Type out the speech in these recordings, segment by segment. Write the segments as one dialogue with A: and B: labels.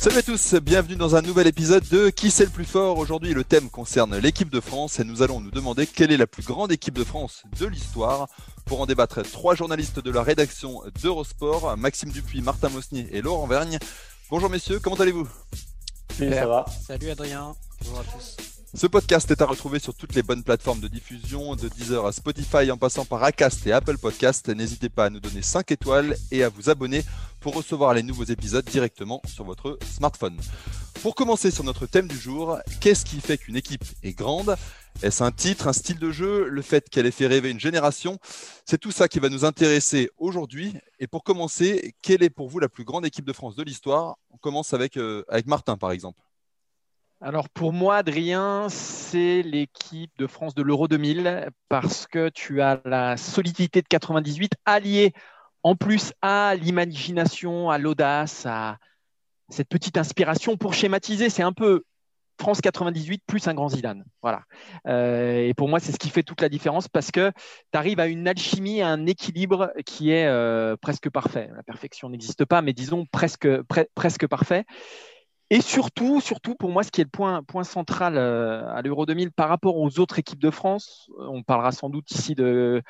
A: Salut à tous, bienvenue dans un nouvel épisode de Qui c'est le plus fort Aujourd'hui le thème concerne l'équipe de France et nous allons nous demander quelle est la plus grande équipe de France de l'histoire. Pour en débattre, trois journalistes de la rédaction d'Eurosport, Maxime Dupuis, Martin Mosnier et Laurent Vergne. Bonjour messieurs, comment allez-vous?
B: Salut, ça va?
C: Salut Adrien, bonjour à tous.
A: Ce podcast est à retrouver sur toutes les bonnes plateformes de diffusion, de Deezer à Spotify en passant par Acast et Apple Podcast. N'hésitez pas à nous donner 5 étoiles et à vous abonner pour recevoir les nouveaux épisodes directement sur votre smartphone. Pour commencer sur notre thème du jour, qu'est-ce qui fait qu'une équipe est grande? Est-ce un titre, un style de jeu, le fait qu'elle ait fait rêver une génération? C'est tout ça qui va nous intéresser aujourd'hui. Et pour commencer, quelle est pour vous la plus grande équipe de France de l'histoire? On commence avec, euh, avec Martin par exemple.
B: Alors pour moi, Adrien, c'est l'équipe de France de l'Euro 2000 parce que tu as la solidité de 98 alliée en plus à l'imagination, à l'audace, à cette petite inspiration pour schématiser. C'est un peu France 98 plus un grand Zidane. Voilà. Euh, et pour moi, c'est ce qui fait toute la différence parce que tu arrives à une alchimie, à un équilibre qui est euh, presque parfait. La perfection n'existe pas, mais disons presque, pre presque parfait. Et surtout, surtout pour moi, ce qui est le point, central euh, à l'Euro 2000 par rapport aux autres équipes de France, on parlera sans doute ici de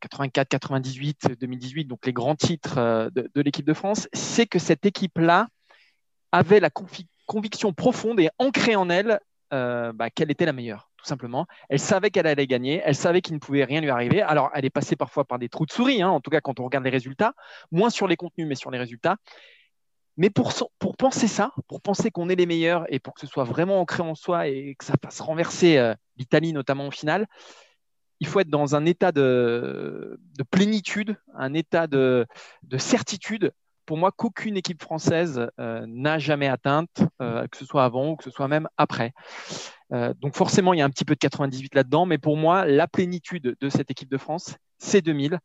B: 84, 98, 2018, donc les grands titres euh, de, l'équipe de France, c'est que cette équipe-là avait la conviction profonde et ancrée en elle euh, bah, qu'elle était la meilleure, tout simplement. Elle savait qu'elle allait gagner, elle savait qu'il ne pouvait rien lui arriver. Alors, elle est passée parfois par des trous de souris, hein, en tout cas quand on regarde les résultats, moins sur les contenus, mais sur les résultats. Mais pour, penser ça, pour penser qu'on est les meilleurs et pour que ce soit vraiment ancré en soi et que ça fasse renverser euh, l'Italie notamment en finale, il faut être dans un état de, de plénitude, un état de, de, certitude, pour moi, qu'aucune équipe française euh, n'a jamais atteinte, euh, que ce soit avant ou que ce soit même après. Donc forcément, il y a un petit peu de 98 là-dedans, mais pour moi, la plénitude de cette équipe de France, c'est 2000.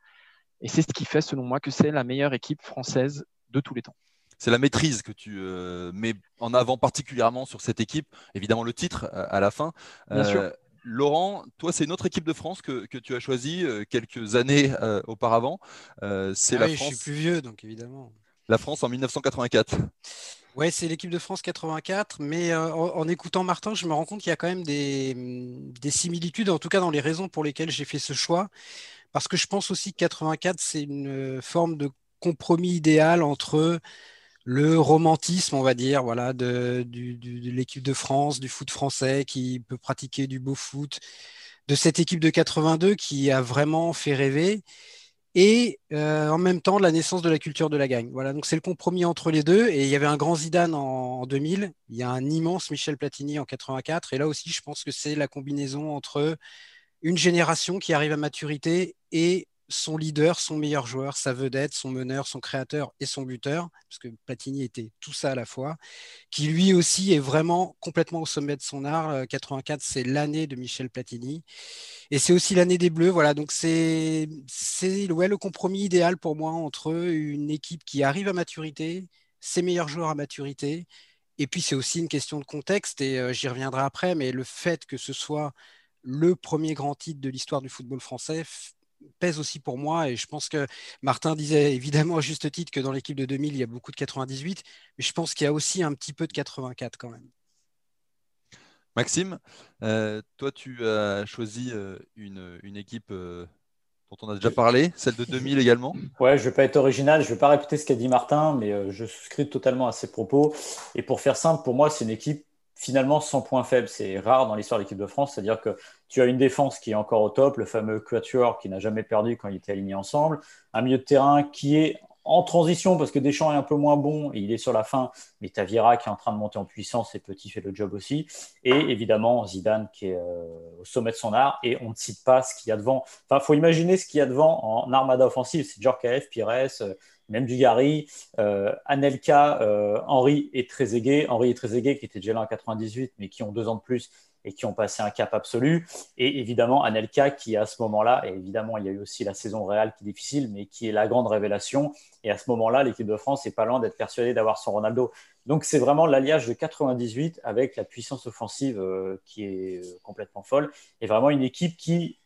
B: Et c'est ce qui fait, selon moi, que c'est la meilleure équipe française de tous les temps
A: c'est la maîtrise que tu euh, mets en avant particulièrement sur cette équipe. Évidemment, le titre euh, à la fin.
B: Euh,
A: Laurent, toi, c'est une autre équipe de France que, que tu as choisie quelques années auparavant.
C: c'est
A: ah
C: la
A: oui,
C: France. Je suis plus vieux, donc évidemment.
A: La France en 1984.
C: Ouais, c'est l'équipe de France 84, mais en, en, écoutant Martin, je me rends compte qu'il y a quand même des, des, similitudes, en tout cas dans les raisons pour lesquelles j'ai fait ce choix, parce que je pense aussi que 84, c'est une forme de compromis idéal entre le romantisme, on va dire, voilà, de, l'équipe de France, du foot français qui peut pratiquer du beau foot, de cette équipe de 82 qui a vraiment fait rêver, et euh, en même temps la naissance de la culture de la gagne. Voilà, donc c'est le compromis entre les deux. Et il y avait un grand Zidane en, en 2000, il y a un immense Michel Platini en 84, et là aussi, je pense que c'est la combinaison entre une génération qui arrive à maturité et son leader, son meilleur joueur, sa vedette, son meneur, son créateur et son buteur, parce que Platini était tout ça à la fois, qui lui aussi est vraiment complètement au sommet de son art. 84, c'est l'année de Michel Platini. Et c'est aussi l'année des Bleus. Voilà, donc c'est le compromis idéal pour moi entre une équipe qui arrive à maturité, ses meilleurs joueurs à maturité, et puis c'est aussi une question de contexte, et euh, j'y reviendrai après, mais le fait que ce soit le premier grand titre de l'histoire du football français pèse aussi pour moi. Et je pense que Martin disait évidemment à juste titre que dans l'équipe de 2000, il y a beaucoup de 98, mais je pense qu'il y a aussi un petit peu de 84 quand même.
A: Maxime, euh, toi, tu as choisi euh, une, une, équipe euh, dont on a déjà parlé, celle de 2000 également.
D: Ouais, je ne vais pas être original, je ne vais pas répéter ce qu'a dit Martin, mais je souscris totalement à ses propos. Et pour faire simple, pour moi, c'est une équipe finalement sans point faible. C'est rare dans l'histoire de l'équipe de France, c'est-à-dire que tu as une défense qui est encore au top, le fameux quatuor qui n'a jamais perdu quand il était aligné ensemble, un milieu de terrain qui est en transition parce que Deschamps est un peu moins bon et il est sur la fin, mais Tavira qui est en train de monter en puissance et Petit fait le job aussi. Et évidemment Zidane qui est euh, au sommet de son art et on ne cite pas ce qu'il y a devant. Enfin, faut imaginer ce qu'il y a devant en armada offensive. C'est Djorkaeff, Pires, euh, même Dugarry, euh, Anelka, euh, Henri et Trezeguet. Henri et qui étaient déjà là en 98 mais qui ont deux ans de plus et qui ont passé un cap absolu. Et évidemment, Anelka, qui à ce moment-là, et évidemment, il y a eu aussi la saison réelle qui est difficile, mais qui est la grande révélation. Et à ce moment-là, l'équipe de France n'est pas loin d'être persuadée d'avoir son Ronaldo. Donc, c'est vraiment l'alliage de 98 avec la puissance offensive euh, qui est euh, complètement folle. Et vraiment une équipe qui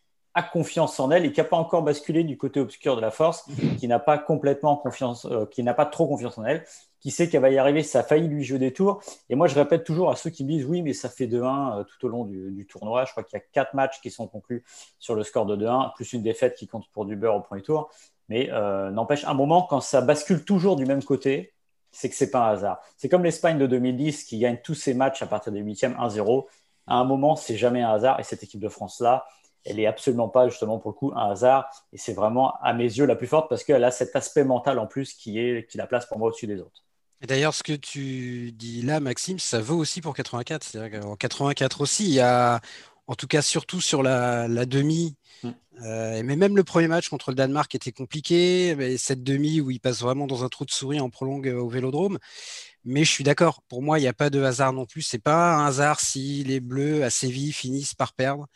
D: confiance en elle et qui n'a pas encore basculé du côté obscur de la force, qui n'a pas complètement confiance, euh, qui n'a pas trop confiance en elle, qui sait qu'elle va y arriver, ça a failli lui jouer des tours. Et moi, je répète toujours à ceux qui me disent oui, mais ça fait 2-1 euh, tout au long du, tournoi. Je crois qu'il y a quatre matchs qui sont conclus sur le score de 2-1, plus une défaite qui compte pour du beurre au premier tour. Mais euh, n'empêche, un moment, quand ça bascule toujours du même côté, c'est que c'est pas un hasard. C'est comme l'Espagne de 2010 qui gagne tous ses matchs à partir des huitièmes 1-0. À un moment, c'est jamais un hasard. Et cette équipe de France-là, elle est absolument pas justement pour le coup un hasard. Et c'est vraiment à mes yeux la plus forte parce qu'elle a cet aspect mental en plus qui, est, qui la place pour moi au-dessus des autres.
C: Et d'ailleurs, ce que tu dis là, Maxime, ça vaut aussi pour 84. C'est-à-dire qu'en 84 aussi, il y a, en tout cas surtout sur la, demi, mm. euh, mais même le premier match contre le Danemark était compliqué. Mais cette demi où il passe vraiment dans un trou de souris en prolongue au Vélodrome. Mais je suis d'accord. Pour moi, il n'y a pas de hasard non plus. C'est pas un hasard si les Bleus à Séville finissent par perdre,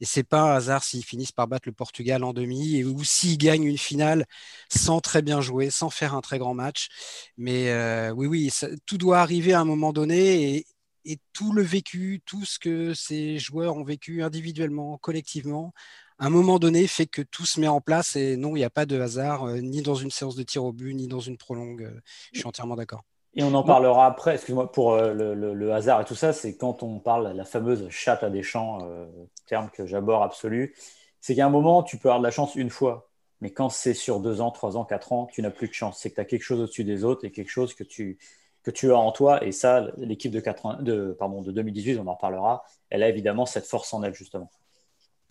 C: et c'est pas un hasard s'ils finissent par battre le Portugal en demi, et ou s'ils gagnent une finale sans très bien jouer, sans faire un très grand match. Mais euh, oui, oui, tout doit arriver à un moment donné, et, tout le vécu, tout ce que ces joueurs ont vécu individuellement, collectivement, à un moment donné fait que tout se met en place. Et non, il n'y a pas de hasard, euh, ni dans une séance de tir au but, ni dans une prolongue. Euh, je suis entièrement d'accord.
D: Et on en parlera après, excuse-moi, pour euh, le, hasard et tout ça, c'est quand on parle la fameuse chatte à des champs, euh, terme que j'aborde absolu, c'est qu'à un moment, tu peux avoir de la chance une fois, mais quand c'est sur deux ans, trois ans, quatre ans, tu n'as plus de chance. C'est que tu as quelque chose au-dessus des autres et quelque chose que tu, que tu as en toi. Et ça, l'équipe de, de, pardon, de 2018, on en parlera, elle a évidemment cette force en elle, justement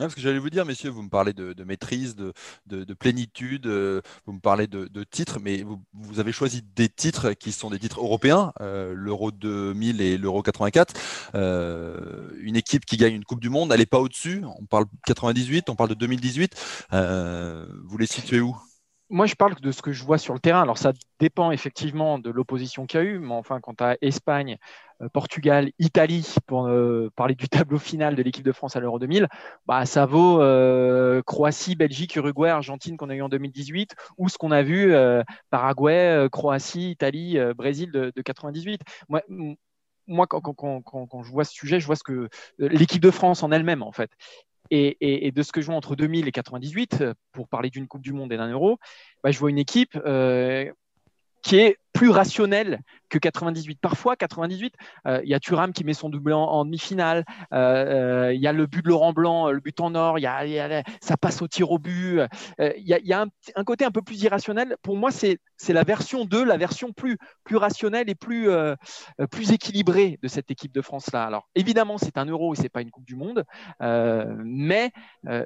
A: parce que j'allais vous dire, messieurs, vous me parlez de, maîtrise, de, plénitude, euh, vous me parlez de, titres, mais vous, avez choisi des titres qui sont des titres européens, euh, l'Euro 2000 et l'Euro 84. Euh, une équipe qui gagne une Coupe du Monde, elle n'est pas au-dessus. On parle 98, on parle de 2018. vous les situez où?
B: Moi, je parle de ce que je vois sur le terrain. Alors, ça dépend effectivement de l'opposition qu'il y a eu, mais enfin, quand tu as Espagne, euh, Portugal, Italie, pour euh, parler du tableau final de l'équipe de France à l'Euro 2000, bah, ça vaut euh, Croatie, Belgique, Uruguay, Argentine qu'on a eu en 2018, ou ce qu'on a vu Paraguay, Croatie, Italie, Brésil de, 98. Moi, quand, quand, je vois ce sujet, je vois ce que l'équipe de France en elle-même, en fait. Et, de ce que je vois entre 2000 et 98, pour parler d'une Coupe du Monde et d'un Euro, bah, je vois une équipe euh, qui est plus rationnelle que 98. Parfois, 98, euh, il y a Thuram qui met son double en, demi-finale. Euh, euh, il y a le but de Laurent Blanc, le but en or. Il y a, ça passe au tir au but. il y a, un, côté un peu plus irrationnel. Pour moi, c'est la version 2, la version plus, plus rationnelle et plus, plus équilibrée de cette équipe de France-là. Alors, évidemment, c'est un euro et c'est pas une Coupe du Monde. mais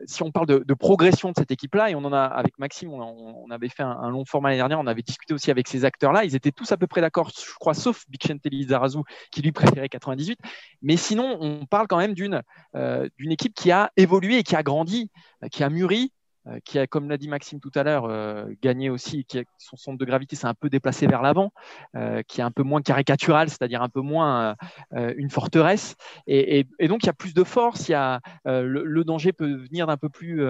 B: si on parle de, progression de cette équipe-là, et on en a, avec Maxime, on, avait fait un, long format l'année dernière, on avait discuté aussi avec ces acteurs-là, étaient tous à peu près d'accord je crois, sauf Bixente Lizarazu, qui lui préférait 98. Mais sinon, on parle quand même d'une euh, équipe qui a évolué qui a grandi, euh, qui a mûri, euh, qui a, comme l'a dit Maxime tout à l'heure, gagné aussi, qui a, son centre de gravité s'est un peu déplacé vers l'avant, qui est un peu moins caricatural, c'est-à-dire un peu moins une forteresse. Et, donc, il y a plus de force, y a, le, danger peut venir d'un peu plus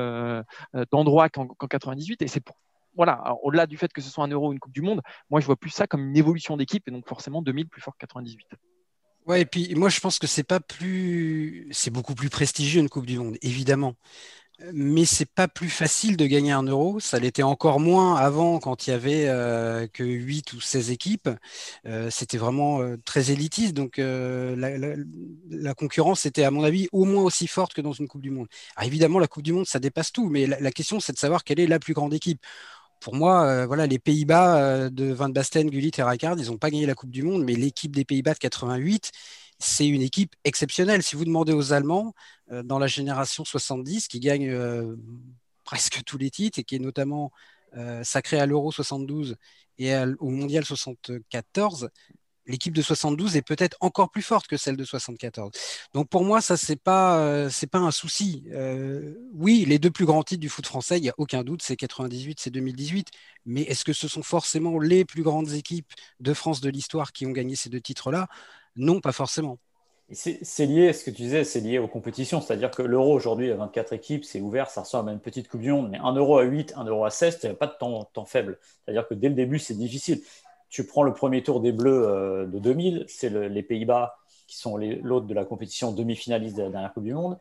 B: d'endroits qu'en 98. Et c'est pour voilà, au-delà du fait que ce soit un euro ou une Coupe du Monde, moi je vois plus ça comme une évolution d'équipe et donc forcément 2000 plus fort que 98.
C: Ouais, et puis moi je pense que c'est pas plus, c'est beaucoup plus prestigieux une Coupe du Monde, évidemment. Mais c'est pas plus facile de gagner un euro. Ça l'était encore moins avant quand il y avait euh, que 8 ou 16 équipes. Euh, c'était vraiment euh, très élitiste. Donc la, concurrence était, à mon avis, au moins aussi forte que dans une Coupe du Monde. Alors, évidemment, la Coupe du Monde, ça dépasse tout. Mais la, la question, c'est de savoir quelle est la plus grande équipe pour moi, euh, voilà, les Pays-Bas euh, de Van Basten, Gullit et Rijkaard, ils n'ont pas gagné la Coupe du Monde, mais l'équipe des Pays-Bas de 88, c'est une équipe exceptionnelle. Si vous demandez aux Allemands, euh, dans la génération 70, qui gagne presque tous les titres et qui est notamment sacrée à l'Euro 72 et au Mondial 74, l'équipe de 72 est peut-être encore plus forte que celle de 74. Donc pour moi, ça c'est pas euh, c'est pas un souci. Euh, oui, les deux plus grands titres du foot français, il n'y a aucun doute, c'est 98, c'est 2018. Mais est-ce que ce sont forcément les plus grandes équipes de France de l'histoire qui ont gagné ces deux titres-là? Non, pas forcément.
D: C'est lié, ce que tu disais, c'est lié aux compétitions. C'est-à-dire que l'euro aujourd'hui, à 24 équipes, c'est ouvert, ça ressemble à une petite Coupe du Monde, mais un euro à 8, un euro à 16, il n'y a pas de temps, temps faible. C'est-à-dire que dès le début, c'est difficile tu prends le premier tour des Bleus euh, de 2000, c'est les Pays-Bas qui sont l'autre de la compétition demi-finaliste de la dernière Coupe du Monde.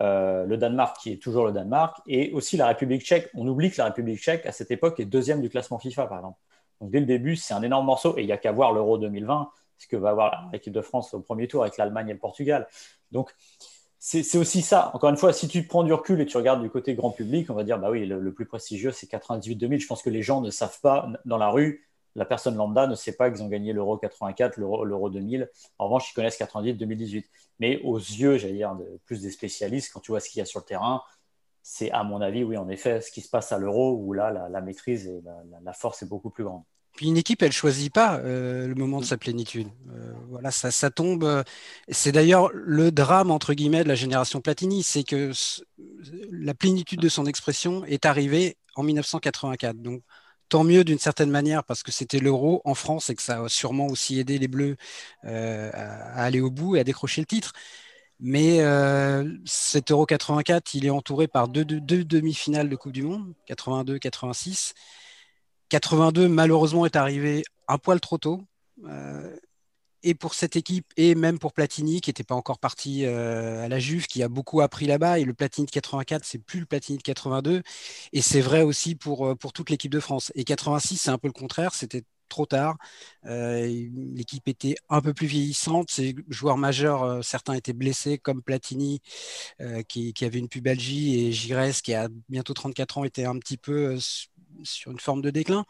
D: Euh, le Danemark qui est toujours le Danemark, et aussi la République tchèque. On oublie que la République tchèque, à cette époque, est deuxième du classement FIFA, par exemple. Donc dès le début, c'est un énorme morceau, et il n'y a qu'à voir l'Euro 2020, ce que va avoir l'équipe de France au premier tour avec l'Allemagne et le Portugal. Donc c'est aussi ça. Encore une fois, si tu prends du recul et tu regardes du côté grand public, on va dire, bah oui, le, le plus prestigieux, c'est 98-2000. Je pense que les gens ne savent pas dans la rue la personne lambda ne sait pas qu'ils ont gagné l'Euro 84, l'Euro 2000. En revanche, ils connaissent 98, 2018. Mais aux yeux, j'allais dire, plus des spécialistes, quand tu vois ce qu'il y a sur le terrain, c'est à mon avis, oui, en effet, ce qui se passe à l'Euro, où là, la, maîtrise et la, force est beaucoup plus grande.
C: Puis une équipe, elle choisit pas euh, le moment de sa plénitude. Euh, voilà, ça, ça tombe. Euh, c'est d'ailleurs le drame entre guillemets de la génération Platini, c'est que la plénitude de son expression est arrivée en 1984. Donc tant mieux d'une certaine manière parce que c'était l'euro en France et que ça a sûrement aussi aidé les Bleus euh, à, aller au bout et à décrocher le titre. Mais euh, cet Euro 84, il est entouré par deux, demi-finales de Coupe du Monde, 82-86. 82, malheureusement, est arrivé un poil trop tôt. Euh, et pour cette équipe, et même pour Platini, qui n'était pas encore parti euh, à la Juve, qui a beaucoup appris là-bas. Et le Platini de 84, c'est plus le Platini de 82. Et c'est vrai aussi pour, euh, pour toute l'équipe de France. Et 86, c'est un peu le contraire. C'était trop tard. Euh, l'équipe était un peu plus vieillissante. Ces joueurs majeurs, certains étaient blessés, comme Platini, qui, qui, avait une pubalgie, et Gires, qui a bientôt 34 ans, était un petit peu sur une forme de déclin.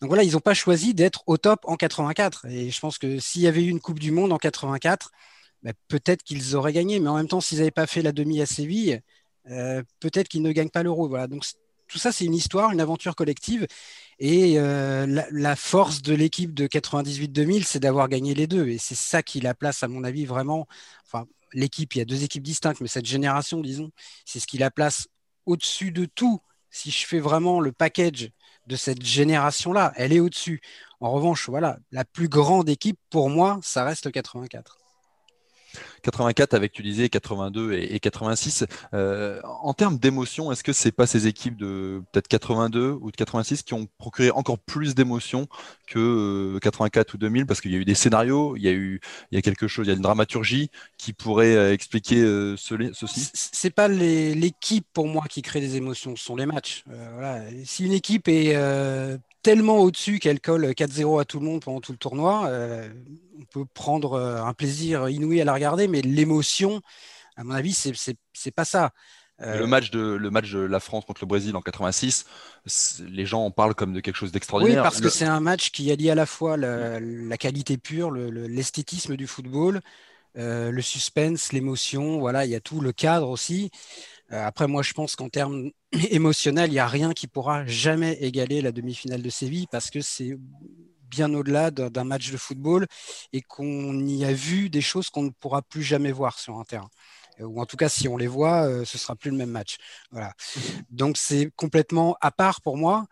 C: Donc voilà, ils n'ont pas choisi d'être au top en 84. Et je pense que s'il y avait eu une Coupe du Monde en 84, bah, peut-être qu'ils auraient gagné. Mais en même temps, s'ils n'avaient pas fait la demi à Séville, euh, peut-être qu'ils ne gagnent pas l'Euro. Voilà. Donc tout ça, c'est une histoire, une aventure collective. Et euh, la, force de l'équipe de 98-2000, c'est d'avoir gagné les deux. Et c'est ça qui la place, à mon avis, vraiment. Enfin, l'équipe, il y a deux équipes distinctes, mais cette génération, disons, c'est ce qui la place au-dessus de tout. Si je fais vraiment le package de cette génération-là. Elle est au-dessus. En revanche, voilà, la plus grande équipe pour moi, ça reste 84.
A: 84 avec, tu disais, 82 et, 86. Euh, en termes d'émotion, est-ce que c'est pas ces équipes de peut-être 82 ou de 86 qui ont procuré encore plus d'émotion que 84 euh, ou 2000 Parce qu'il y a eu des scénarios, il y a eu quelque chose, il y a une dramaturgie qui pourrait euh, expliquer ceci
C: C'est pas l'équipe pour moi qui crée des émotions, ce sont les matchs. Si une équipe est tellement au-dessus qu'elle colle 4-0 à tout le monde pendant tout le tournoi, on peut prendre euh, un plaisir inouï à la regarder, mais l'émotion, à mon avis, c'est c'est pas ça.
A: Le match, de, le match de la France contre le Brésil en 86, les gens en parlent comme de quelque chose d'extraordinaire.
C: Oui, parce que c'est un match qui allie à la fois la, qualité pure, l'esthétisme du football, euh, le suspense, l'émotion, voilà, il y a tout le cadre aussi. Euh, après, moi, je pense qu'en termes émotionnels, il n'y a rien qui pourra jamais égaler la demi-finale de Séville parce que c'est bien au-delà d'un match de football et qu'on y a vu des choses qu'on ne pourra plus jamais voir sur un terrain. Euh, ou en tout cas, si on les voit, euh, ce sera plus le même match. Voilà. Donc c'est complètement à part pour moi.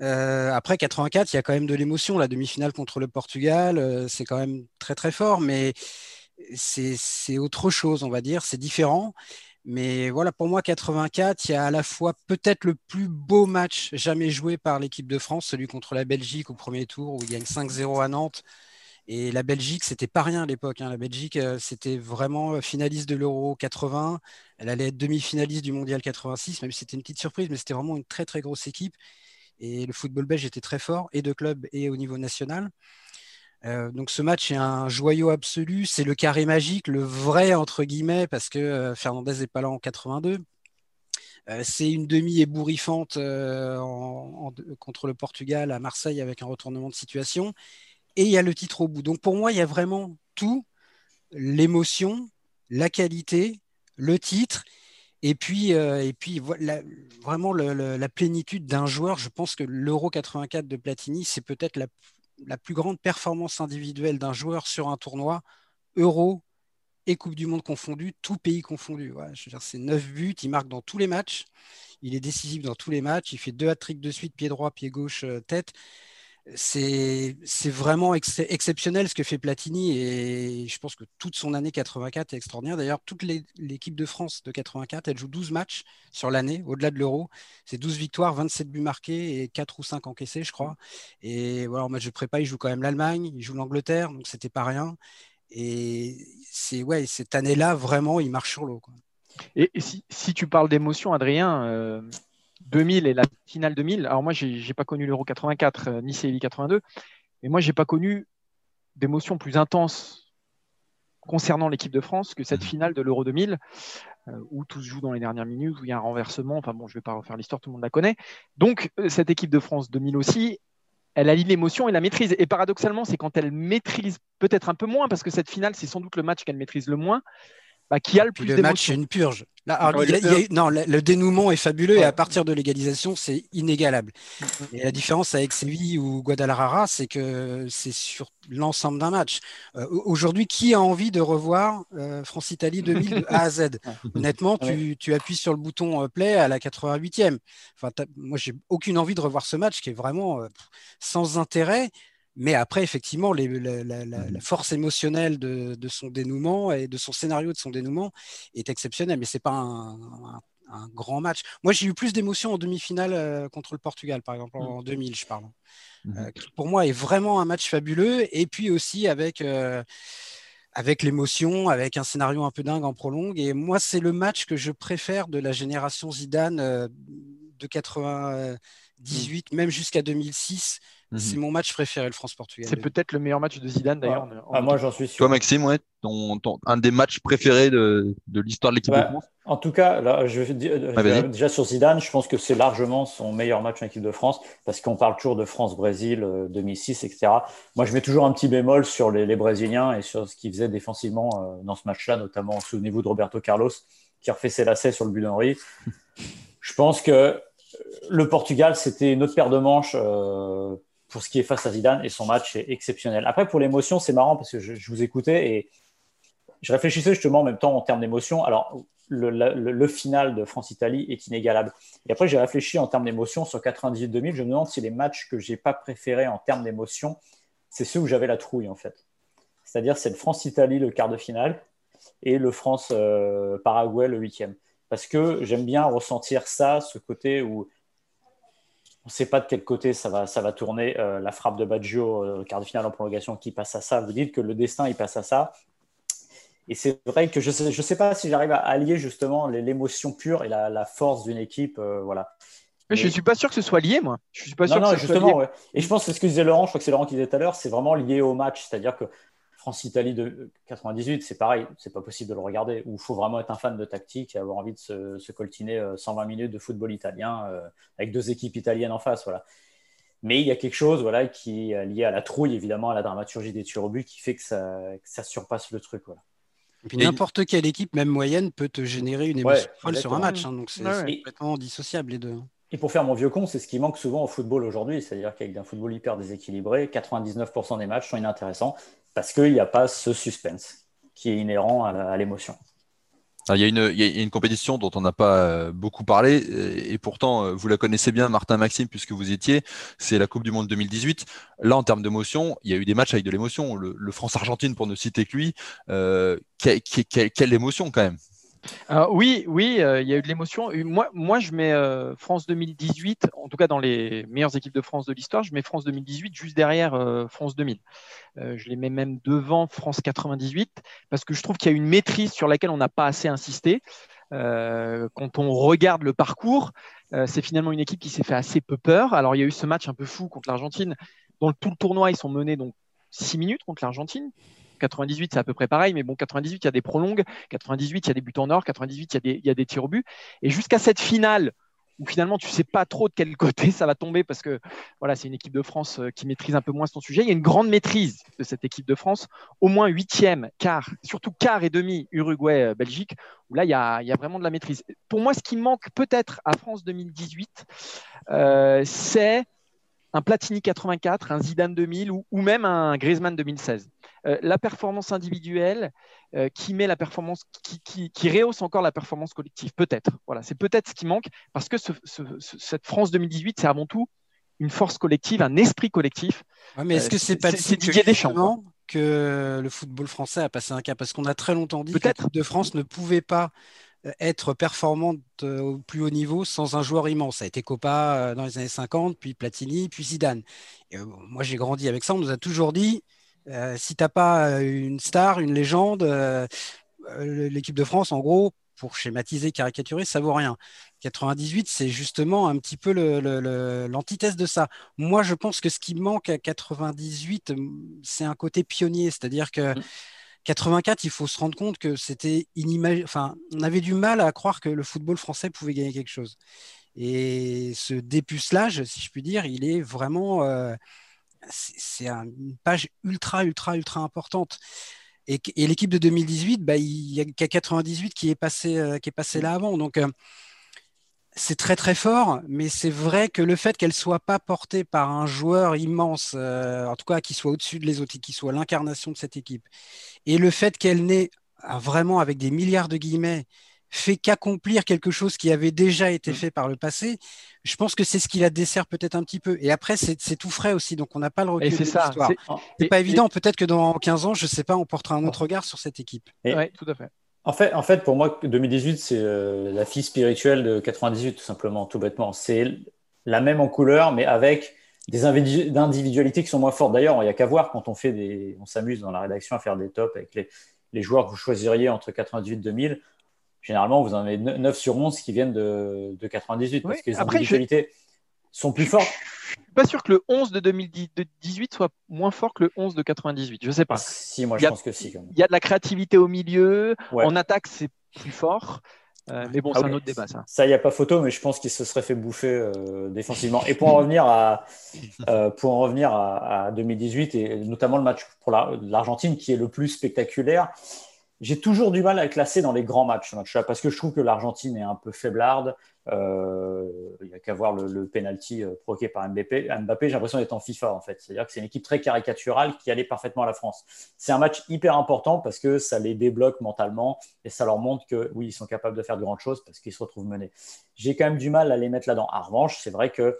C: Après 84, il y a quand même de l'émotion. La demi-finale contre le Portugal, c'est quand même très très fort, mais c'est autre chose, on va dire. C'est différent. Mais voilà, pour moi, 84, il y a à la fois peut-être le plus beau match jamais joué par l'équipe de France, celui contre la Belgique au premier tour où il gagne 5-0 à Nantes. Et la Belgique, c'était pas rien à l'époque. Hein. La Belgique, euh, c'était vraiment euh, finaliste de l'Euro 80. Elle allait être demi-finaliste du Mondial 86, même si c'était une petite surprise, mais c'était vraiment une très très grosse équipe. Et le football belge était très fort, et de club et au niveau national. Euh, donc ce match est un joyau absolu, c'est le carré magique, le vrai entre guillemets, parce que euh, Fernandez n'est pas là en 82. Euh, c'est une demi ébouriffante contre le Portugal à Marseille avec un retournement de situation. Et il y a le titre au bout. Donc pour moi, il y a vraiment tout, l'émotion, la qualité, le titre Et puis, et puis vraiment la plénitude d'un joueur. Je pense que l'Euro 84 de Platini, c'est peut-être la, la, plus grande performance individuelle d'un joueur sur un tournoi Euro et Coupe du Monde confondu, tout pays confondu. c'est 9 buts, il marque dans tous les matchs, il est décisif dans tous les matchs, il fait deux hat-tricks de suite, pied droit, pied gauche, euh, tête. C'est vraiment exceptionnel ce que fait Platini et je pense que toute son année 84 est extraordinaire. D'ailleurs, toute l'équipe de France de 84, elle joue 12 matchs sur l'année, au-delà de l'Euro. C'est 12 victoires, 27 buts marqués et 4 ou 5 encaissés, je crois. Et voilà, en match de prépa, il joue quand même l'Allemagne, il joue l'Angleterre, donc c'était pas rien. Et c'est ouais, cette année-là, vraiment, il marche sur l'eau.
B: Et, si, si, tu parles d'émotion, Adrien, 2000 euh, et la finale 2000, alors moi, je n'ai pas connu l'Euro 84, euh, ni CLI 82, mais moi, je n'ai pas connu d'émotion plus intense concernant l'équipe de France que cette mmh. finale de l'Euro 2000, euh, où tout se joue dans les dernières minutes, où il y a un renversement. Enfin bon, je ne vais pas refaire l'histoire, tout le monde la connaît. Donc, cette équipe de France 2000 aussi, elle allie l'émotion et la maîtrise. Et paradoxalement, c'est quand elle maîtrise peut-être un peu moins, parce que cette finale, c'est sans doute le match qu'elle maîtrise le moins, bah, qui a le plus
C: Le match, c'est une purge. non, le, dénouement est fabuleux et à partir de l'égalisation, c'est inégalable. Et la différence avec Séville ou Guadalajara, c'est que c'est sur l'ensemble d'un match. Euh, aujourd'hui, qui a envie de revoir euh, France-Italie 2000 de A à Z? Honnêtement, tu, tu, appuies sur le bouton euh, play à la 88e. Enfin, moi, j'ai aucune envie de revoir ce match qui est vraiment sans intérêt. Mais après, effectivement, la, mmh force émotionnelle de, son dénouement et de son scénario de son dénouement est exceptionnelle. Mais ce n'est pas un, grand match. Moi, j'ai eu plus d'émotions en demi-finale euh, contre le Portugal, par exemple, en 2000, mmh. je parle. Mmh euh, pour moi, est vraiment un match fabuleux. Et puis aussi avec. Euh, avec l'émotion, avec un scénario un peu dingue en prolongue. Et moi, c'est le match que je préfère de la génération Zidane de 98, même jusqu'à 2006. Mhm. C'est mon match préféré, le France-Portugal.
B: C'est peut-être le meilleur match de Zidane d'ailleurs.
D: Ah, moi, j'en suis sûr.
A: Toi, Maxime, ouais, ton, un des matchs préférés de, de l'histoire de l'équipe de France?
D: En tout cas, là, je, ah, déjà sur Zidane, je pense que c'est largement son meilleur match en équipe de France parce qu'on parle toujours de France-Brésil 2006, euh, etc. Moi, je mets toujours un petit bémol sur les, Brésiliens et sur ce qu'ils faisaient défensivement euh, dans ce match-là, notamment, souvenez-vous de Roberto Carlos qui refait ses lacets sur le but d'Henri. je pense que le Portugal, c'était une autre paire de manches. Euh, pour ce qui est face à Zidane et son match est exceptionnel. Après, pour l'émotion, c'est marrant parce que je, vous écoutais et je réfléchissais justement en même temps en termes d'émotion. Alors, le, final de France-Italie est inégalable. Et après, j'ai réfléchi en termes d'émotion sur 98-2000. Je me demande si les matchs que j'ai pas préférés en termes d'émotion, c'est ceux où j'avais la trouille en fait. C'est-à-dire, c'est le France-Italie, le quart de finale, et le France-Paraguay, le huitième. Parce que j'aime bien ressentir ça, ce côté où on ne sait pas de quel côté ça va, ça va tourner. Euh, la frappe de Baggio, euh, quart de finale en prolongation, qui passe à ça. Vous dites que le destin, il passe à ça. Et c'est vrai que je ne sais, je sais pas si j'arrive à allier justement l'émotion pure et la, force d'une équipe. Euh, voilà.
B: Mais je ne suis pas sûr que ce soit lié, moi. Je suis pas sûr
D: non, justement, Et je pense que ce que disait Laurent, je crois que c'est Laurent qui disait tout à l'heure, c'est vraiment lié au match. C'est-à-dire que France-Italie de 98, c'est pareil, c'est pas possible de le regarder. Ou il faut vraiment être un fan de tactique et avoir envie de se, coltiner 120 euh, minutes de football italien euh, avec deux équipes italiennes en face. Voilà. Mais il y a quelque chose voilà, qui est lié à la trouille, évidemment, à la dramaturgie des tirs au but, qui fait que ça, ça surpasse le truc. Voilà.
C: Et puis n'importe quelle équipe, même moyenne, peut te générer une émotion folle sur un match. Hein, donc c'est complètement dissociable les deux.
D: Et pour faire mon vieux con, c'est ce qui manque souvent au football aujourd'hui. C'est-à-dire qu'avec un football hyper déséquilibré, 99% des matchs sont inintéressants parce qu'il n'y a pas ce suspense qui est inhérent à l'émotion.
A: Il y, a une, compétition dont on n'a pas euh, beaucoup parlé, et pourtant euh, vous la connaissez bien, Martin Maxime, puisque vous étiez, c'est la Coupe du Monde 2018. Là, en termes d'émotion, il y a eu des matchs avec de l'émotion. Le, France-Argentine, pour ne citer que lui, euh, quelle émotion quand même
B: oui, oui, euh, il y a eu de l'émotion. Moi, moi, je mets euh, France 2018, en tout cas dans les meilleures équipes de France de l'histoire, je mets France 2018 juste derrière euh, France 2000. je les mets même devant France 98 parce que je trouve qu'il y a une maîtrise sur laquelle on n'a pas assez insisté. quand on regarde le parcours, c'est finalement une équipe qui s'est fait assez peu peur. Alors, il y a eu ce match un peu fou contre l'Argentine. Dans tout le tournoi, ils sont menés donc 6 minutes contre l'Argentine. 98, c'est à peu près pareil, mais bon, 98, il y a des prolongues, 98, il y a des buts en or, 98, il y a des, il y a des tirs au but. Et jusqu'à cette finale où finalement tu sais pas trop de quel côté ça va tomber parce que voilà, c'est une équipe de France euh, qui maîtrise un peu moins son sujet. Il y a une grande maîtrise de cette équipe de France, au moins huitième, quart, surtout quart et demi Uruguay-Belgique, où là il y, a, il y, a, vraiment de la maîtrise. Pour moi, ce qui manque peut-être à France 2018, euh, c'est un Platini 84, un Zidane 2000 ou, ou même un Griezmann 2016. Euh, la performance individuelle euh, qui met la performance, qui, qui, rehausse encore la performance collective, peut-être. Voilà, c'est peut-être ce qui manque parce que cette France 2018, c'est avant tout une force collective, un esprit collectif.
C: mais est-ce que c'est pas c'est Didier Deschamps que le football français a passé un cas parce qu'on a très longtemps dit que l'équipe de France ne pouvait pas euh, être performante au plus haut niveau sans un joueur immense. Ça a été Copa dans les années 50, puis Platini, puis Zidane. moi, j'ai grandi avec ça. On nous a toujours dit euh, si tu n'as pas euh, une star, une légende, euh, l'équipe de France, en gros, pour schématiser, caricaturer, ça vaut rien. 98, c'est justement un petit peu l'antithèse de ça. Moi, je pense que ce qui manque à 98, c'est un côté pionnier, c'est-à-dire que 84, mmh. il faut se rendre compte que c'était inimaginable. Enfin, on avait du mal à croire que le football français pouvait gagner quelque chose. Et ce dépucelage, si je puis dire, il est vraiment c'est une page ultra, ultra, ultra importante. Et, l'équipe de 2018, bah, il n'y a qu'à 98 qui est passé, euh, qui est passé là avant. Donc, euh, c'est très, très fort, mais c'est vrai que le fait qu'elle ne soit pas portée par un joueur immense, euh, en tout cas qui soit au-dessus de les autres, qui soit l'incarnation de cette équipe, et le fait qu'elle n'ait vraiment, avec des milliards de guillemets, fait qu'accomplir quelque chose qui avait déjà été mmh. fait par le passé, je pense que c'est ce qui la dessert peut-être un petit peu. Et après, c'est tout frais aussi, donc on n'a pas le recul
B: de l'histoire.
C: C'est pas évident. Peut-être que dans 15 ans, je ne sais pas, on portera un autre regard sur cette équipe.
B: Oui, tout à fait.
D: En fait, en fait, pour moi, 2018, c'est euh, la fille spirituelle de 98, tout simplement, tout bêtement. C'est la même en couleur, mais avec des individualités qui sont moins fortes. D'ailleurs, il n'y a qu'à voir quand on fait des, on s'amuse dans la rédaction à faire des tops avec les, les joueurs que vous choisiriez entre 98 et 2000 généralement, vous en avez 9 sur 11 qui viennent de, 98 parce que les individualités sont plus fortes.
B: Je suis pas sûr que le 11 de 2018 soit moins fort que le 11 de 98. Je sais pas.
D: Si, moi, je pense que si.
B: Il y a de la créativité au milieu. En attaque, c'est plus fort. Euh, mais bon, ah c'est un autre débat, ça.
D: Ça, il n'y a pas photo, mais je pense qu'il se serait fait bouffer euh, défensivement. Et pour en revenir à, euh, pour en revenir à, 2018, et notamment le match pour l'Argentine, qui est le plus spectaculaire, j'ai toujours du mal à le classer dans les grands matchs, parce que je trouve que l'Argentine est un peu faiblarde. Euh, il n'y a qu'à voir le, penalty euh, provoqué par Mbappé. Mbappé, j'ai l'impression d'être en FIFA en fait. C'est-à-dire que c'est une équipe très caricaturale qui allait parfaitement à la France. C'est un match hyper important parce que ça les débloque mentalement et ça leur montre que oui, ils sont capables de faire de grandes choses parce qu'ils se retrouvent menés. J'ai quand même du mal à les mettre là-dedans. En revanche, c'est vrai que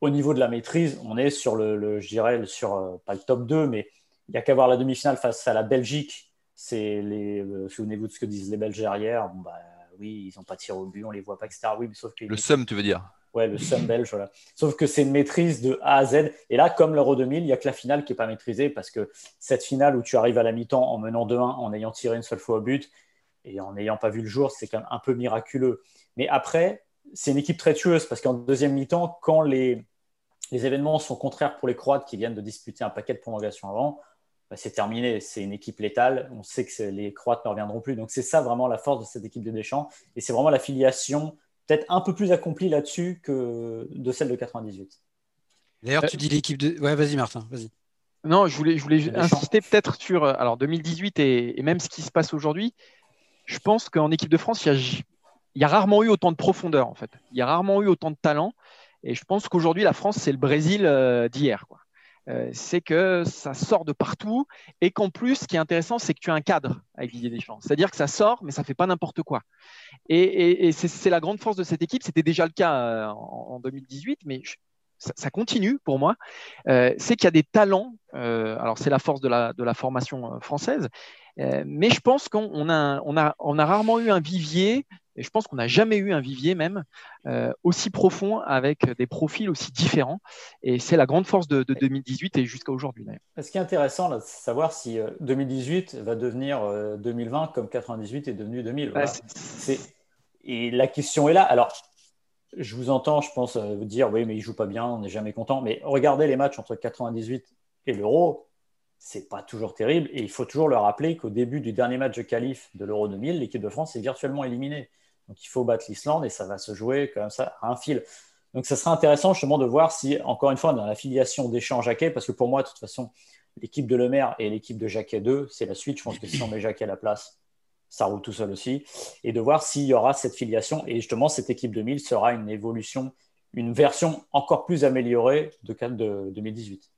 D: au niveau de la maîtrise, on est sur le, je dirais, sur euh, pas le top 2, mais il n'y a qu'à voir la demi-finale face à la Belgique c'est les. Euh, souvenez-vous de ce que disent les Belges derrière. bah, oui, ils n'ont pas tiré au but, on les voit pas, etc. Oui, sauf que
A: le SUM, tu veux dire?
D: Ouais, le SUM belge, voilà. Sauf que c'est une maîtrise de A à Z. Et là, comme l'Euro 2000, il n'y a que la finale qui n'est pas maîtrisée parce que cette finale où tu arrives à la mi-temps en menant 2-1, en ayant tiré une seule fois au but et en n'ayant pas vu le jour, c'est quand même un peu miraculeux. Mais après, c'est une équipe très tueuse parce qu'en deuxième mi-temps, quand les, les événements sont contraires pour les Croates qui viennent de disputer un paquet de prolongations avant, bah, c'est terminé. C'est une équipe létale. On sait que les Croates ne reviendront plus. Donc, c'est ça vraiment la force de cette équipe de Deschamps. Et c'est vraiment la filiation peut-être un peu plus accomplie là-dessus que de celle de 98.
C: D'ailleurs, tu dis l'équipe de. Ouais, vas-y, Martin, vas-y.
B: Non, je voulais, je voulais insister peut-être sur euh, alors 2018 et, même ce qui se passe aujourd'hui. Je pense qu'en équipe de France, il y, a, il y, a, rarement eu autant de profondeur, en fait. Il y a rarement eu autant de talent. Et je pense qu'aujourd'hui, la France, c'est le Brésil euh, d'hier. Quoi. Euh, c'est que ça sort de partout et qu'en plus, ce qui est intéressant, c'est que tu as un cadre avec Didier Deschamps. C'est-à-dire que ça sort, mais ça ne fait pas n'importe quoi. Et, c'est la grande force de cette équipe. C'était déjà le cas euh, en, 2018, mais ça, continue pour moi. Euh, c'est qu'il y a des talents. alors, c'est la force de la, formation française. mais je pense qu'on a, on a, on a rarement eu un vivier et je pense qu'on n'a jamais eu un vivier même euh, aussi profond avec des profils aussi différents. Et c'est la grande force de, 2018 et jusqu'à aujourd'hui.
D: Ce qui est intéressant, c'est de savoir si 2018 euh, va devenir 2020 euh, comme 98 est devenu 2000. Et la question est là. Alors, je vous entends, je pense, vous dire oui, mais il joue pas bien, on n'est jamais content. Mais regardez les matchs entre 98 et l'Euro, c'est pas toujours terrible. Et il faut toujours le rappeler qu'au début du dernier match de qualif de l'Euro 2000, l'équipe de France est virtuellement éliminée. Donc il faut battre l'Islande et ça va se jouer comme ça à un fil. Donc ça sera intéressant justement de voir si, encore une fois, dans l'affiliation Deschamps-Jacquet, parce que pour moi, de toute façon, l'équipe de Lemaire et l'équipe de Jacquet 2, c'est la suite. Je pense que si on met Jacquet à la place, ça roule tout seul aussi. Et de voir s'il y aura cette filiation. Et justement, cette équipe 2000 sera une évolution, une version encore plus améliorée de, de 2018.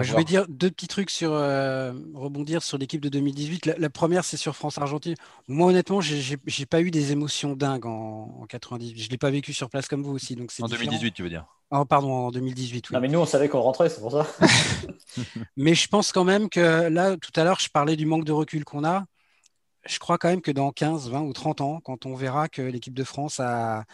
C: Je vais dire deux petits trucs sur euh, rebondir sur l'équipe de 2018. La, première, c'est sur France-Argentine. Moi, honnêtement, j'ai n'ai pas eu des émotions dingues en, 98. Je l'ai pas vécu sur place comme vous aussi. Donc
A: en 2018, tu veux dire?
C: Oh, Pardon, en 2018. Oui.
D: Non, mais nous, on savait qu'on rentrait, c'est pour ça.
C: mais je pense quand même que là, tout à l'heure, je parlais du manque de recul qu'on a. Je crois quand même que dans 15, 20 ou 30 ans, quand on verra que l'équipe de France a,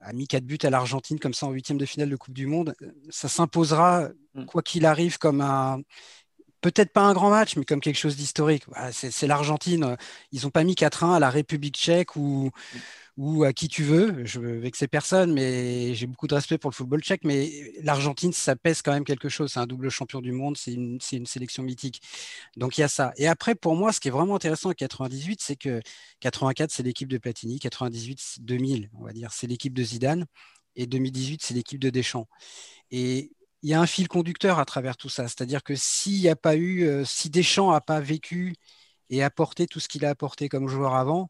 C: a mis quatre buts à l'Argentine comme ça en huitième de finale de Coupe du Monde, ça s'imposera. Quoi qu'il arrive comme un peut-être pas un grand match, mais comme quelque chose d'historique. C'est l'Argentine. Ils n'ont pas mis 4-1 à la République tchèque ou, mm ou à qui tu veux. Je veux vexer personne, mais j'ai beaucoup de respect pour le football tchèque. Mais l'Argentine, ça pèse quand même quelque chose. C'est un double champion du monde, c'est une, une, sélection mythique. Donc il y a ça. Et après, pour moi, ce qui est vraiment intéressant à 98, c'est que 84, c'est l'équipe de Platini, 98, 2000, on va dire, c'est l'équipe de Zidane, et 2018, c'est l'équipe de Deschamps. Et il y a un fil conducteur à travers tout ça. C'est-à-dire que s'il n'y a pas eu, euh, si Deschamps n'a pas vécu et apporté tout ce qu'il a apporté comme joueur avant,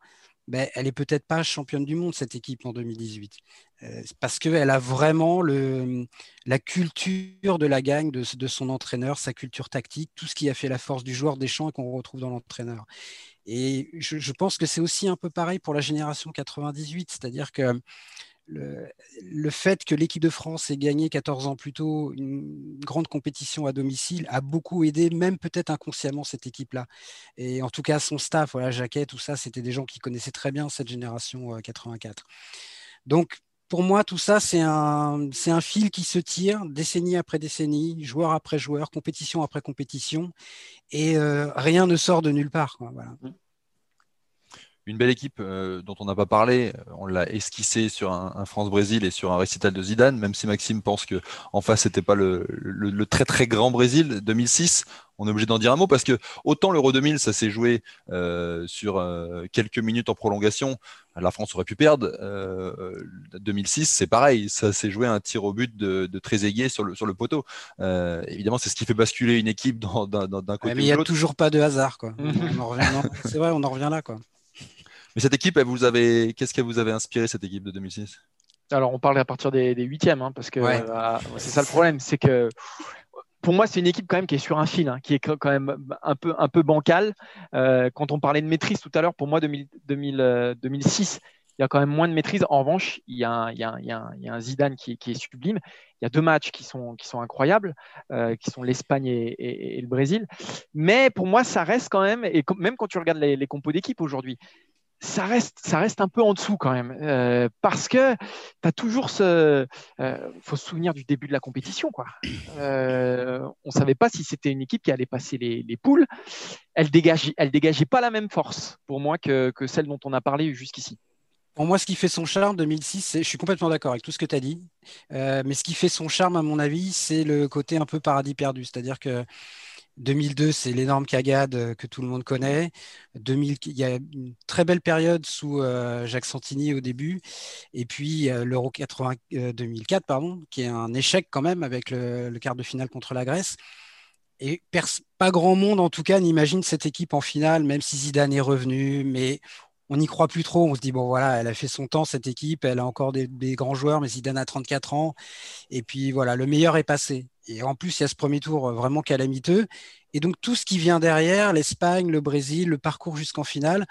C: ben, elle est peut-être pas championne du monde, cette équipe en 2018. Euh, parce qu'elle a vraiment la culture de la gagne de, son entraîneur, sa culture tactique, tout ce qui a fait la force du joueur des champs et qu'on retrouve dans l'entraîneur. Et je, pense que c'est aussi un peu pareil pour la génération 98, c'est-à-dire que le, fait que l'équipe de France ait gagné 14 ans plus tôt une grande compétition à domicile a beaucoup aidé, même peut-être inconsciemment, cette équipe-là. Et en tout cas, son staff, voilà, Jacquet, tout ça, c'était des gens qui connaissaient très bien cette génération 84. Euh, Donc, pour moi, tout ça, c'est un, fil qui se tire décennie après décennie, joueur après joueur, compétition après compétition, et euh, rien ne sort de nulle part. voilà.
A: Une belle équipe euh, dont on n'a pas parlé. On l'a esquissé sur un, France-Brésil et sur un récital de Zidane, même si Maxime pense que en face c'était pas le, très très grand Brésil 2006. On est obligé d'en dire un mot parce que autant l'Euro 2000 ça s'est joué euh, sur euh, quelques minutes en prolongation, la France aurait pu perdre. 2006 c'est pareil, ça s'est joué un tir au but de, de Trezeguet sur le sur le poteau. évidemment c'est ce qui fait basculer une équipe d'un côté.
C: mais il n'y a toujours pas de hasard quoi. c'est vrai, on en revient là quoi.
A: Mais cette équipe, vous qu'est-ce qu'elle vous avait inspiré cette équipe de 2006
B: Alors, on parle à partir des, huitièmes, hein, parce que euh, c'est ça le problème, c'est que pour moi, c'est une équipe quand même qui est sur un fil, hein, qui est quand même un peu, un peu bancale. Euh, quand on parlait de maîtrise tout à l'heure, pour moi, 2000, 2006, il y a quand même moins de maîtrise. En revanche, il y a un, il y a il y a un Zidane qui, qui, est sublime. Il y a deux matchs qui sont, qui sont incroyables, euh, qui sont l'Espagne et, et, le Brésil. Mais pour moi, ça reste quand même, et même quand tu regardes les, les compos d'équipe aujourd'hui, ça reste, ça reste un peu en dessous quand même. Euh, parce que tu as toujours ce. Euh, faut se souvenir du début de la compétition. Quoi. Euh, on ne savait pas si c'était une équipe qui allait passer les, les poules. Elle dégageait, elle dégageait pas la même force pour moi que, que celle dont on a parlé jusqu'ici.
C: Pour moi, ce qui fait son charme 2006, je suis complètement d'accord avec tout ce que tu as dit, mais ce qui fait son charme, à mon avis, c'est le côté un peu paradis perdu. C'est-à-dire que 2002, c'est l'énorme cagade euh, que tout le monde connaît. 2000, il y a une très belle période sous euh, Jacques Santini au début. Et puis euh, l'Euro 2004, pardon, qui est un échec quand même avec le, quart de finale contre la Grèce. Et pas grand monde, en tout cas, n'imagine cette équipe en finale, même si Zidane est revenu. Mais on n'y croit plus trop. On se dit, bon, voilà, elle a fait son temps, cette équipe. Elle a encore des, grands joueurs, mais Zidane a 34 ans. Et puis voilà, le meilleur est passé. Et en plus, il y a ce premier tour euh, vraiment calamiteux. Et donc, tout ce qui vient derrière, l'Espagne, le Brésil, le parcours jusqu'en finale,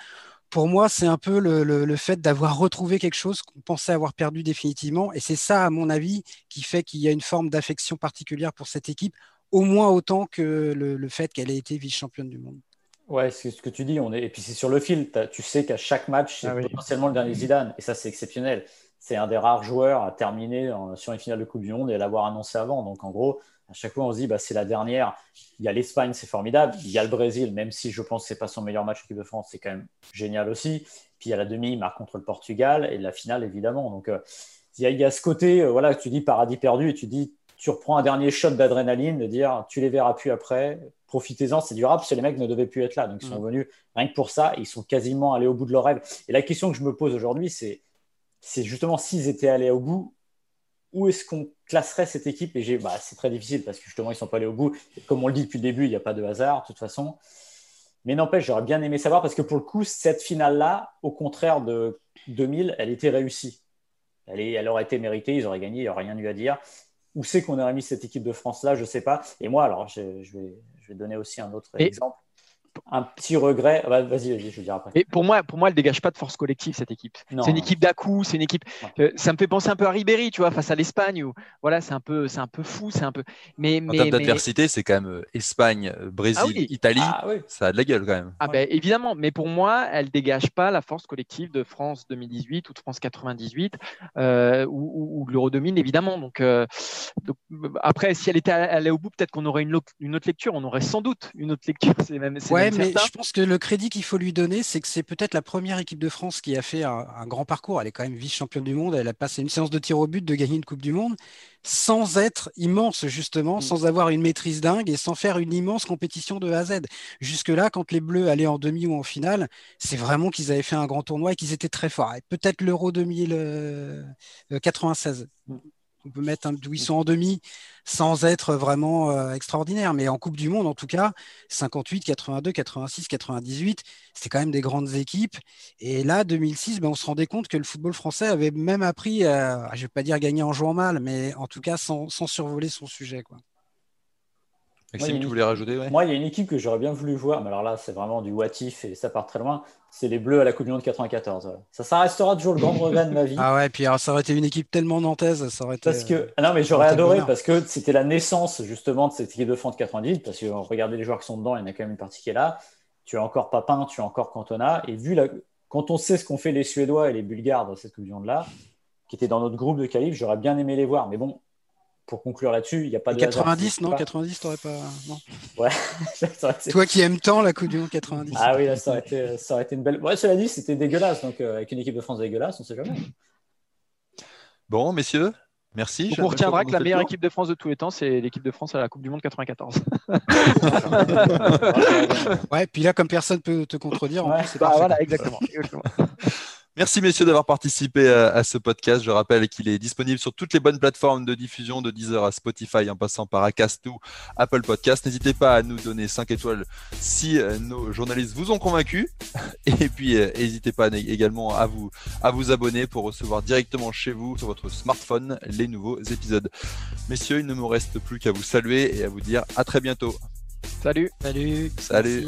C: pour moi, c'est un peu le, fait d'avoir retrouvé quelque chose qu'on pensait avoir perdu définitivement. Et c'est ça, à mon avis, qui fait qu'il y a une forme d'affection particulière pour cette équipe, au moins autant que le, fait qu'elle ait été vice-championne du monde.
D: Ouais, c'est ce que tu dis. On est... Et puis c'est sur le fil. Tu sais qu'à chaque match, c'est ah potentiellement le dernier Zidane. Et ça, c'est exceptionnel c'est un des rares joueurs à terminer sur une finale de Coupe du Monde et à l'avoir annoncé avant. Donc en gros, à chaque fois, on se dit, bah, c'est la dernière. Il y a l'Espagne, c'est formidable. Il y a le Brésil, même si je pense que ce n'est pas son meilleur match équipe de France, c'est quand même génial aussi. Puis il y a la demi, il marque contre le Portugal et la finale, évidemment. Donc euh, il, y a, ce côté, euh, voilà, tu dis paradis perdu et tu dis, tu reprends un dernier shot d'adrénaline, de dire tu les verras plus après, profitez-en, c'est durable, parce que les mecs ne devaient plus être là. Donc, ils sont mm. venus rien que pour ça, ils sont quasiment allés au bout de leur rêve. Et la question que je me pose aujourd'hui, c'est, c'est justement s'ils étaient allés au bout, où est-ce qu'on classerait cette équipe? Et bah, c'est très difficile parce que justement, ils ne sont pas allés au bout. comme on le dit depuis le début, il n'y a pas de hasard, de toute façon. Mais n'empêche, j'aurais bien aimé savoir parce que pour le coup, cette finale-là, au contraire de 2000, elle était réussie. Elle, elle aurait été méritée, ils auraient gagné, il n'y aurait rien eu à dire. Où c'est qu'on aurait mis cette équipe de France-là Je ne sais pas. Et moi, alors, je, vais, je vais donner aussi un autre exemple un petit regret. Ah bah, vas-y, je vais dire après.
B: Et pour moi, pour moi, elle dégage pas de force collective cette équipe. C'est une équipe d'à c'est une équipe. Euh, ça me fait penser un peu à Ribéry, tu vois, face à l'Espagne. Où, voilà, c'est un peu, c'est un peu fou, c'est un peu. Mais,
A: en termes d'adversité, c'est quand même euh, Espagne, euh, Brésil, ah Italie. Ah ça a de la gueule quand même.
B: Ah ben, évidemment, mais pour moi, elle dégage pas la force collective de France 2018 ou de France 98 ou, de l'Euro 2000, évidemment. Donc, après, si elle était allée au bout, peut-être qu'on aurait une, une, autre lecture. On aurait sans doute une autre lecture. C'est même.
C: Ouais, mais je pense que le crédit qu'il faut lui donner, c'est que c'est peut-être la première équipe de France qui a fait un, grand parcours. Elle est quand même vice-championne du monde. Elle a passé une séance de tir au but de gagner une Coupe du Monde sans être immense, justement, mm. sans avoir une maîtrise dingue et sans faire une immense compétition de A à Z. Jusque-là, quand les Bleus allaient en demi ou en finale, c'est vraiment qu'ils avaient fait un grand tournoi et qu'ils étaient très forts. peut-être l'Euro 2096 on peut mettre un, où ils sont en demi sans être vraiment euh, extraordinaire. Mais en Coupe du Monde, en tout cas, 58, 82, 86, 98, c'était quand même des grandes équipes. Et là, 2006, ben, on se rendait compte que le football français avait même appris, je ne vais pas dire gagner en jouant mal, mais en tout cas sans, survoler son sujet.
A: Maxime, tu voulais rajouter
D: Moi, il y a une équipe que j'aurais bien voulu voir, mais alors là, c'est vraiment du what if et ça part très loin. C'est les Bleus à la Coupe du Monde 94. Ça, ça restera toujours le grand regret de ma vie.
C: Ah ouais, puis alors, ça aurait été une équipe tellement nantaise, ça aurait été.
D: Parce que, ah non, mais j'aurais adoré parce que c'était la naissance justement de cette équipe de France 98. Parce que regardez les joueurs qui sont dedans, il y en a quand même une partie qui est là. Tu as encore Papin, tu as encore Cantona. Et vu la... quand on sait ce qu'ont fait les Suédois et les Bulgares dans cette Coupe du Monde-là, qui étaient dans notre groupe de qualif, j'aurais bien aimé les voir. Mais bon, pour conclure là-dessus, il n'y a pas de.
C: 90, non 90, t'aurais pas. Non.
D: Ouais.
C: Toi qui aimes tant la Coupe du Monde 90.
D: Ah oui, là, ça, aurait été, ça aurait été une belle. Ouais, cela dit, c'était dégueulasse. Donc, euh, avec une équipe de France dégueulasse, on ne sait jamais.
A: Bon, messieurs, merci.
B: on retiendra que la meilleure équipe de France de tous les temps, c'est l'équipe de France à la Coupe du Monde 94.
C: ouais, puis là, comme personne peut te contredire,
B: c'est bah, voilà, exactement.
A: Merci messieurs d'avoir participé à, ce podcast. Je rappelle qu'il est disponible sur toutes les bonnes plateformes de diffusion de Deezer à Spotify en passant par Acast ou Apple Podcast. N'hésitez pas à nous donner 5 étoiles si euh, nos journalistes vous ont convaincus. Et puis euh, n'hésitez pas également à vous, à vous abonner pour recevoir directement chez vous sur votre smartphone les nouveaux épisodes. Messieurs, il ne me reste plus qu'à vous saluer et à vous dire à très bientôt.
B: Salut.
C: Salut.
A: Salut.